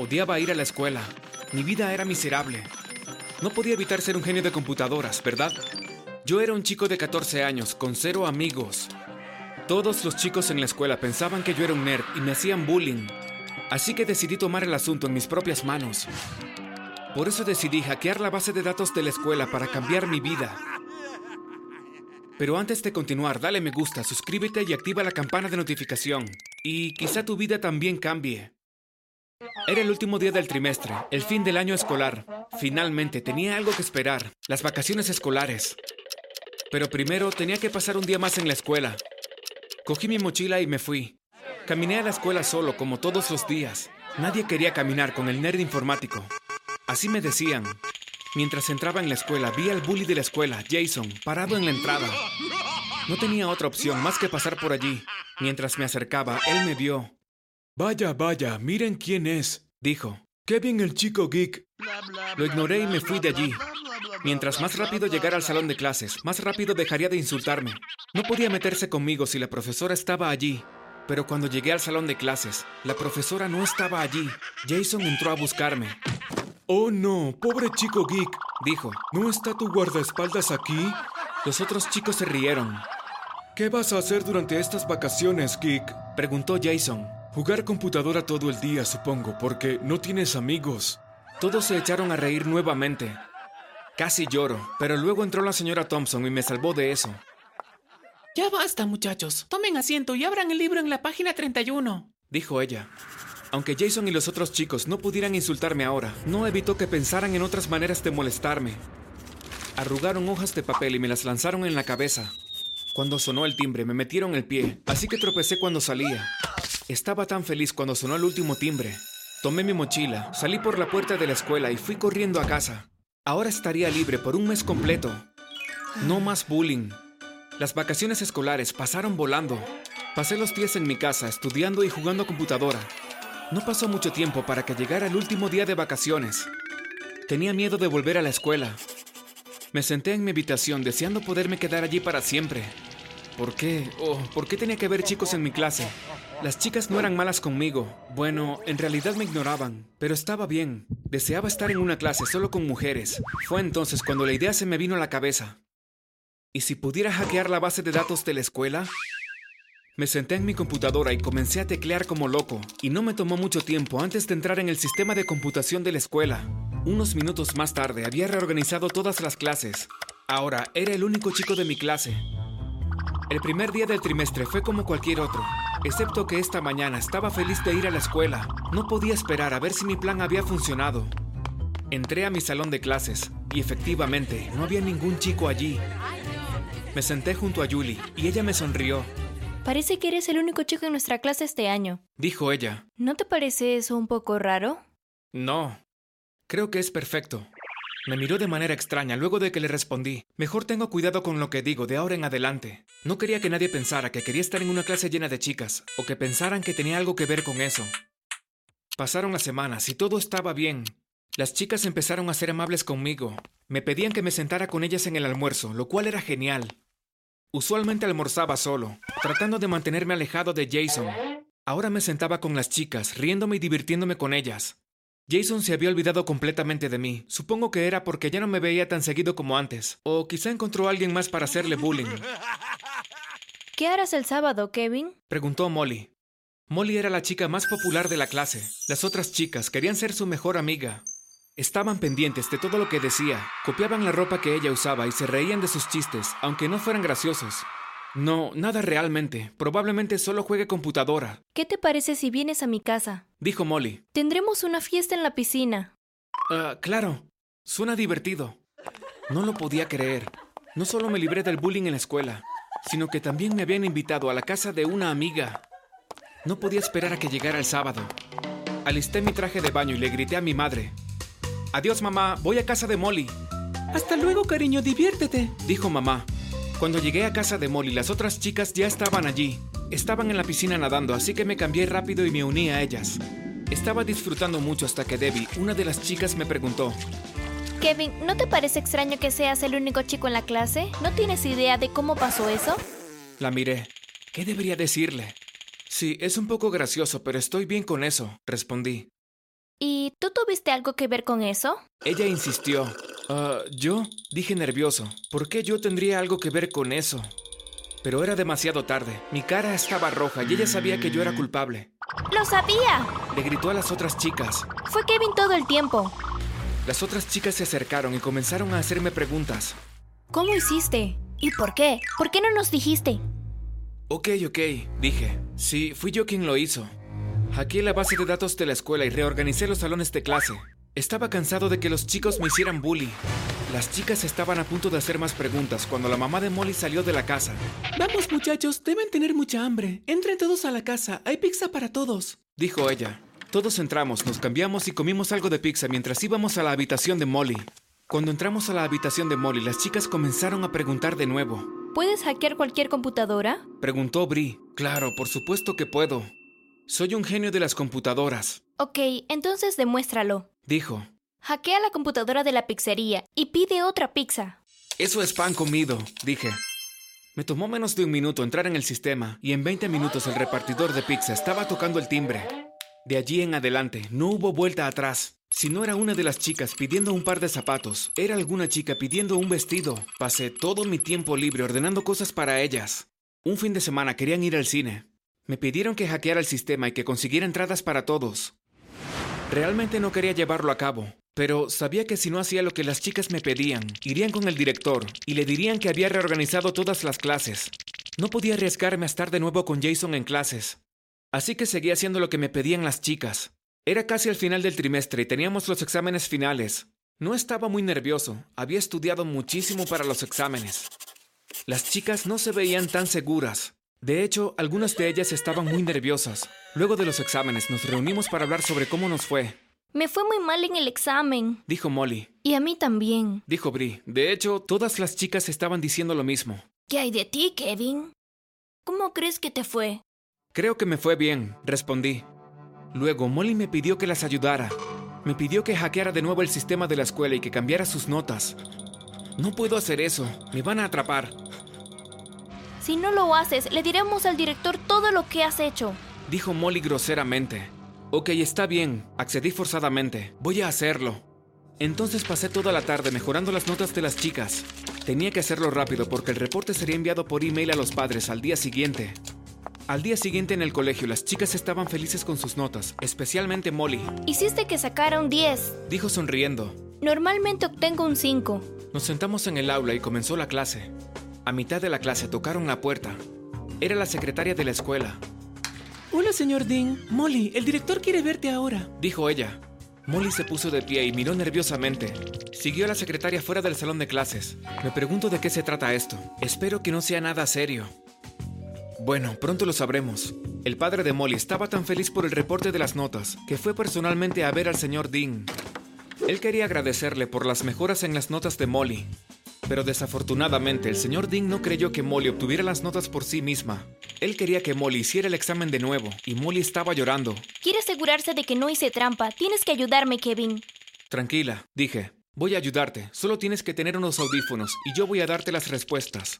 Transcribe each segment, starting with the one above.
Odiaba ir a la escuela. Mi vida era miserable. No podía evitar ser un genio de computadoras, ¿verdad? Yo era un chico de 14 años, con cero amigos. Todos los chicos en la escuela pensaban que yo era un nerd y me hacían bullying. Así que decidí tomar el asunto en mis propias manos. Por eso decidí hackear la base de datos de la escuela para cambiar mi vida. Pero antes de continuar, dale me gusta, suscríbete y activa la campana de notificación. Y quizá tu vida también cambie. Era el último día del trimestre, el fin del año escolar. Finalmente tenía algo que esperar, las vacaciones escolares. Pero primero tenía que pasar un día más en la escuela. Cogí mi mochila y me fui. Caminé a la escuela solo, como todos los días. Nadie quería caminar con el nerd informático. Así me decían. Mientras entraba en la escuela, vi al bully de la escuela, Jason, parado en la entrada. No tenía otra opción más que pasar por allí. Mientras me acercaba, él me vio. Vaya, vaya, miren quién es, dijo. Kevin el chico geek. Lo ignoré y me fui de allí. Mientras más rápido llegara al salón de clases, más rápido dejaría de insultarme. No podía meterse conmigo si la profesora estaba allí. Pero cuando llegué al salón de clases, la profesora no estaba allí. Jason entró a buscarme. Oh no, pobre chico geek, dijo. ¿No está tu guardaespaldas aquí? Los otros chicos se rieron. ¿Qué vas a hacer durante estas vacaciones, geek? preguntó Jason. Jugar computadora todo el día, supongo, porque no tienes amigos. Todos se echaron a reír nuevamente. Casi lloro, pero luego entró la señora Thompson y me salvó de eso. Ya basta, muchachos. Tomen asiento y abran el libro en la página 31, dijo ella. Aunque Jason y los otros chicos no pudieran insultarme ahora, no evitó que pensaran en otras maneras de molestarme. Arrugaron hojas de papel y me las lanzaron en la cabeza. Cuando sonó el timbre, me metieron el pie, así que tropecé cuando salía. Estaba tan feliz cuando sonó el último timbre. Tomé mi mochila, salí por la puerta de la escuela y fui corriendo a casa. Ahora estaría libre por un mes completo. No más bullying. Las vacaciones escolares pasaron volando. Pasé los días en mi casa estudiando y jugando a computadora. No pasó mucho tiempo para que llegara el último día de vacaciones. Tenía miedo de volver a la escuela. Me senté en mi habitación deseando poderme quedar allí para siempre. ¿Por qué? Oh, ¿por qué tenía que haber chicos en mi clase? Las chicas no eran malas conmigo. Bueno, en realidad me ignoraban, pero estaba bien. Deseaba estar en una clase solo con mujeres. Fue entonces cuando la idea se me vino a la cabeza. ¿Y si pudiera hackear la base de datos de la escuela? Me senté en mi computadora y comencé a teclear como loco, y no me tomó mucho tiempo antes de entrar en el sistema de computación de la escuela. Unos minutos más tarde había reorganizado todas las clases. Ahora era el único chico de mi clase. El primer día del trimestre fue como cualquier otro, excepto que esta mañana estaba feliz de ir a la escuela. No podía esperar a ver si mi plan había funcionado. Entré a mi salón de clases y efectivamente no había ningún chico allí. Me senté junto a Julie y ella me sonrió. Parece que eres el único chico en nuestra clase este año. Dijo ella. ¿No te parece eso un poco raro? No. Creo que es perfecto. Me miró de manera extraña luego de que le respondí. Mejor tengo cuidado con lo que digo de ahora en adelante. No quería que nadie pensara que quería estar en una clase llena de chicas, o que pensaran que tenía algo que ver con eso. Pasaron las semanas y todo estaba bien. Las chicas empezaron a ser amables conmigo. Me pedían que me sentara con ellas en el almuerzo, lo cual era genial. Usualmente almorzaba solo, tratando de mantenerme alejado de Jason. Ahora me sentaba con las chicas, riéndome y divirtiéndome con ellas. Jason se había olvidado completamente de mí. Supongo que era porque ya no me veía tan seguido como antes. O quizá encontró a alguien más para hacerle bullying. ¿Qué harás el sábado, Kevin? Preguntó Molly. Molly era la chica más popular de la clase. Las otras chicas querían ser su mejor amiga. Estaban pendientes de todo lo que decía, copiaban la ropa que ella usaba y se reían de sus chistes, aunque no fueran graciosos. No, nada realmente. Probablemente solo juegue computadora. ¿Qué te parece si vienes a mi casa? Dijo Molly. Tendremos una fiesta en la piscina. Ah, claro. Suena divertido. No lo podía creer. No solo me libré del bullying en la escuela, sino que también me habían invitado a la casa de una amiga. No podía esperar a que llegara el sábado. Alisté mi traje de baño y le grité a mi madre. Adiós, mamá. Voy a casa de Molly. Hasta luego, cariño, diviértete, dijo mamá. Cuando llegué a casa de Molly, las otras chicas ya estaban allí. Estaban en la piscina nadando, así que me cambié rápido y me uní a ellas. Estaba disfrutando mucho hasta que Debbie, una de las chicas, me preguntó. Kevin, ¿no te parece extraño que seas el único chico en la clase? ¿No tienes idea de cómo pasó eso? La miré. ¿Qué debería decirle? Sí, es un poco gracioso, pero estoy bien con eso, respondí. ¿Y tú tuviste algo que ver con eso? Ella insistió. Ah, ¿Yo? Dije nervioso. ¿Por qué yo tendría algo que ver con eso? Pero era demasiado tarde. Mi cara estaba roja y ella sabía que yo era culpable. ¡Lo sabía! Le gritó a las otras chicas. Fue Kevin todo el tiempo. Las otras chicas se acercaron y comenzaron a hacerme preguntas. ¿Cómo hiciste? ¿Y por qué? ¿Por qué no nos dijiste? Ok, ok, dije. Sí, fui yo quien lo hizo. Hackeé la base de datos de la escuela y reorganicé los salones de clase. Estaba cansado de que los chicos me hicieran bully. Las chicas estaban a punto de hacer más preguntas cuando la mamá de Molly salió de la casa. Vamos muchachos, deben tener mucha hambre. Entren todos a la casa, hay pizza para todos. Dijo ella. Todos entramos, nos cambiamos y comimos algo de pizza mientras íbamos a la habitación de Molly. Cuando entramos a la habitación de Molly, las chicas comenzaron a preguntar de nuevo. ¿Puedes hackear cualquier computadora? Preguntó Brie. Claro, por supuesto que puedo. Soy un genio de las computadoras, Ok, entonces demuéstralo. dijo. Hackea la computadora de la pizzería y pide otra pizza. Eso es pan comido, dije. Me tomó menos de un minuto entrar en el sistema y en 20 minutos el repartidor de pizza estaba tocando el timbre. De allí en adelante no hubo vuelta atrás. Si no era una de las chicas pidiendo un par de zapatos, era alguna chica pidiendo un vestido. Pasé todo mi tiempo libre ordenando cosas para ellas. Un fin de semana querían ir al cine. Me pidieron que hackeara el sistema y que consiguiera entradas para todos. Realmente no quería llevarlo a cabo, pero sabía que si no hacía lo que las chicas me pedían, irían con el director y le dirían que había reorganizado todas las clases. No podía arriesgarme a estar de nuevo con Jason en clases. Así que seguía haciendo lo que me pedían las chicas. Era casi el final del trimestre y teníamos los exámenes finales. No estaba muy nervioso, había estudiado muchísimo para los exámenes. Las chicas no se veían tan seguras. De hecho, algunas de ellas estaban muy nerviosas. Luego de los exámenes nos reunimos para hablar sobre cómo nos fue, Me fue muy mal en el examen. dijo Molly. Y a mí también. Dijo Brie. De hecho, todas las chicas estaban diciendo lo mismo. ¿Qué hay de ti, Kevin? ¿Cómo crees que te fue? Creo que me fue bien, respondí. Luego Molly me pidió que las ayudara. Me pidió que hackeara de nuevo el sistema de la escuela y que cambiara sus notas. No puedo hacer eso, me van a atrapar, Si no lo haces, le diremos al director todo lo que has hecho. dijo Molly groseramente. Ok, está bien, accedí forzadamente, voy a hacerlo. Entonces pasé toda la tarde mejorando las notas de las chicas. Tenía que hacerlo rápido porque el reporte sería enviado por email a los padres al día siguiente. Al día siguiente en el colegio las chicas estaban felices con sus notas, especialmente Molly, Hiciste que sacara un 10. dijo sonriendo. Normalmente obtengo un 5. Nos sentamos en el aula y comenzó la clase. A mitad de la clase tocaron la puerta. Era la secretaria de la escuela, Hola, señor Dean. Molly, el director quiere verte ahora. dijo ella. Molly se puso de pie y miró nerviosamente. Siguió a la secretaria fuera del salón de clases. Me pregunto de qué se trata esto. Espero que no sea nada serio. Bueno, pronto lo sabremos. El padre de Molly estaba tan feliz por el reporte de las notas que fue personalmente a ver al señor Dean. Él quería agradecerle por las mejoras en las notas de Molly. Pero desafortunadamente el señor Dean no creyó que Molly obtuviera las notas por sí misma. Él quería que Molly hiciera el examen de nuevo y Molly estaba llorando. Quiere asegurarse de que no hice trampa. Tienes que ayudarme, Kevin. Tranquila, dije. Voy a ayudarte. Solo tienes que tener unos audífonos y yo voy a darte las respuestas.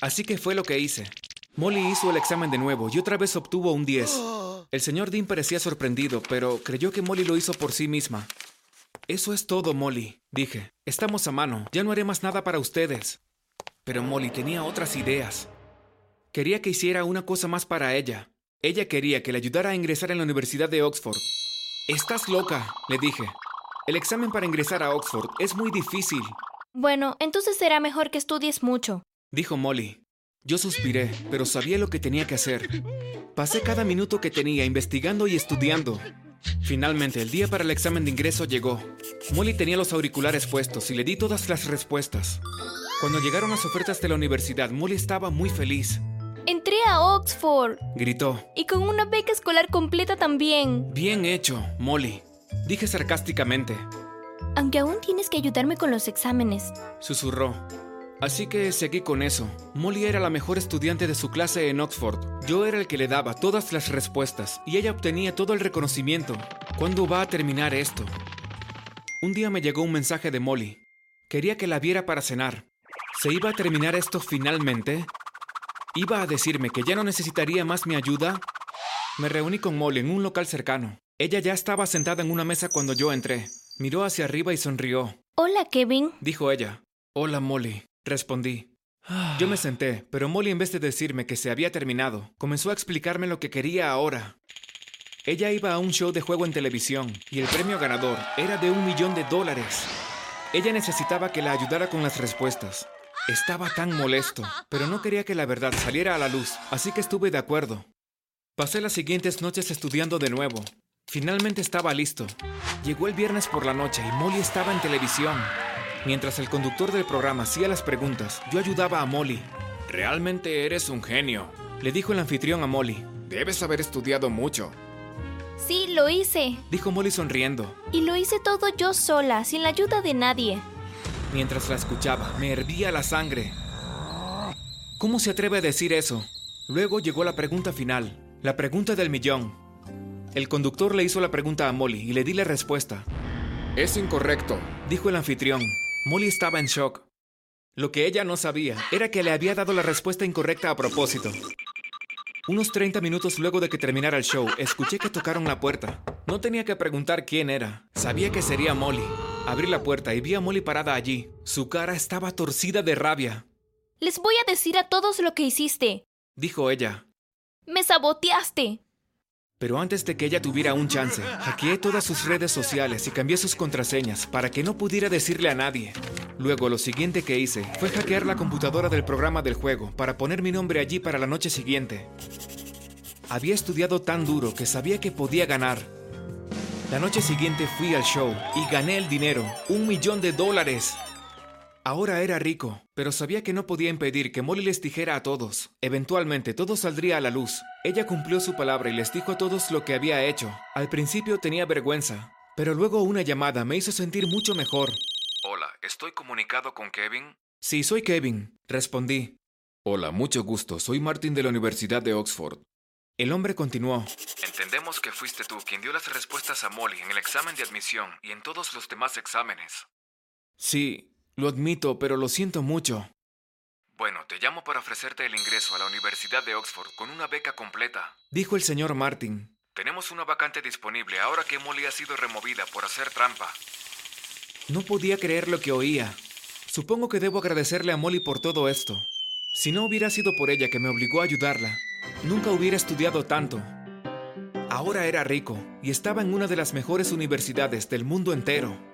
Así que fue lo que hice. Molly hizo el examen de nuevo y otra vez obtuvo un 10. El señor Dean parecía sorprendido, pero creyó que Molly lo hizo por sí misma. Eso es todo, Molly, dije. Estamos a mano, ya no haré más nada para ustedes. Pero Molly tenía otras ideas. Quería que hiciera una cosa más para ella. Ella quería que le ayudara a ingresar en la Universidad de Oxford. Estás loca, le dije. El examen para ingresar a Oxford es muy difícil, Bueno, entonces será mejor que estudies mucho. dijo Molly. Yo suspiré, pero sabía lo que tenía que hacer. Pasé cada minuto que tenía investigando y estudiando. Finalmente, el día para el examen de ingreso llegó. Molly tenía los auriculares puestos y le di todas las respuestas. Cuando llegaron las ofertas de la universidad, Molly estaba muy feliz. Entré a Oxford Gritó. y con una beca escolar completa también. Bien hecho, Molly. Dije sarcásticamente. Aunque aún tienes que ayudarme con los exámenes. Susurró. Así que seguí con eso. Molly era la mejor estudiante de su clase en Oxford. Yo era el que le daba todas las respuestas y ella obtenía todo el reconocimiento. ¿Cuándo va a terminar esto? Un día me llegó un mensaje de Molly. Quería que la viera para cenar. ¿Se iba a terminar esto finalmente? ¿Iba a decirme que ya no necesitaría más mi ayuda? Me reuní con Molly en un local cercano. Ella ya estaba sentada en una mesa cuando yo entré. Miró hacia arriba y sonrió. Hola, Kevin. Dijo ella. Hola, Molly. Respondí. Yo me senté, pero Molly en vez de decirme que se había terminado, comenzó a explicarme lo que quería ahora. Ella iba a un show de juego en televisión y el premio ganador era de un millón de dólares. Ella necesitaba que la ayudara con las respuestas. Estaba tan molesto, pero no quería que la verdad saliera a la luz, así que estuve de acuerdo. Pasé las siguientes noches estudiando de nuevo. Finalmente estaba listo. Llegó el viernes por la noche y Molly estaba en televisión. Mientras el conductor del programa hacía las preguntas, yo ayudaba a Molly. Realmente eres un genio, le dijo el anfitrión a Molly. Debes haber estudiado mucho, Sí, lo hice. dijo Molly sonriendo. Y lo hice todo yo sola, sin la ayuda de nadie. Mientras la escuchaba, me hervía la sangre. ¿Cómo se atreve a decir eso? Luego llegó la pregunta final, la pregunta del millón. El conductor le hizo la pregunta a Molly y le di la respuesta. Es incorrecto, dijo el anfitrión. Molly estaba en shock. Lo que ella no sabía era que le había dado la respuesta incorrecta a propósito. Unos 30 minutos luego de que terminara el show, escuché que tocaron la puerta. No tenía que preguntar quién era. Sabía que sería Molly. Abrí la puerta y vi a Molly parada allí. Su cara estaba torcida de rabia. Les voy a decir a todos lo que hiciste. Dijo ella. Me saboteaste. Pero antes de que ella tuviera un chance, hackeé todas sus redes sociales y cambié sus contraseñas para que no pudiera decirle a nadie. Luego lo siguiente que hice fue hackear la computadora del programa del juego para poner mi nombre allí para la noche siguiente. Había estudiado tan duro que sabía que podía ganar. La noche siguiente fui al show y gané el dinero, un millón de dólares. Ahora era rico, pero sabía que no podía impedir que Molly les dijera a todos. Eventualmente todo saldría a la luz. Ella cumplió su palabra y les dijo a todos lo que había hecho. Al principio tenía vergüenza, pero luego una llamada me hizo sentir mucho mejor. Hola, ¿estoy comunicado con Kevin? Sí, soy Kevin, respondí. Hola, mucho gusto. Soy Martin de la Universidad de Oxford. El hombre continuó. Entendemos que fuiste tú quien dio las respuestas a Molly en el examen de admisión y en todos los demás exámenes. Sí, lo admito, pero lo siento mucho. Bueno, te llamo para ofrecerte el ingreso a la Universidad de Oxford con una beca completa, dijo el señor Martin. Tenemos una vacante disponible ahora que Molly ha sido removida por hacer trampa. No podía creer lo que oía. Supongo que debo agradecerle a Molly por todo esto. Si no hubiera sido por ella que me obligó a ayudarla, nunca hubiera estudiado tanto. Ahora era rico y estaba en una de las mejores universidades del mundo entero.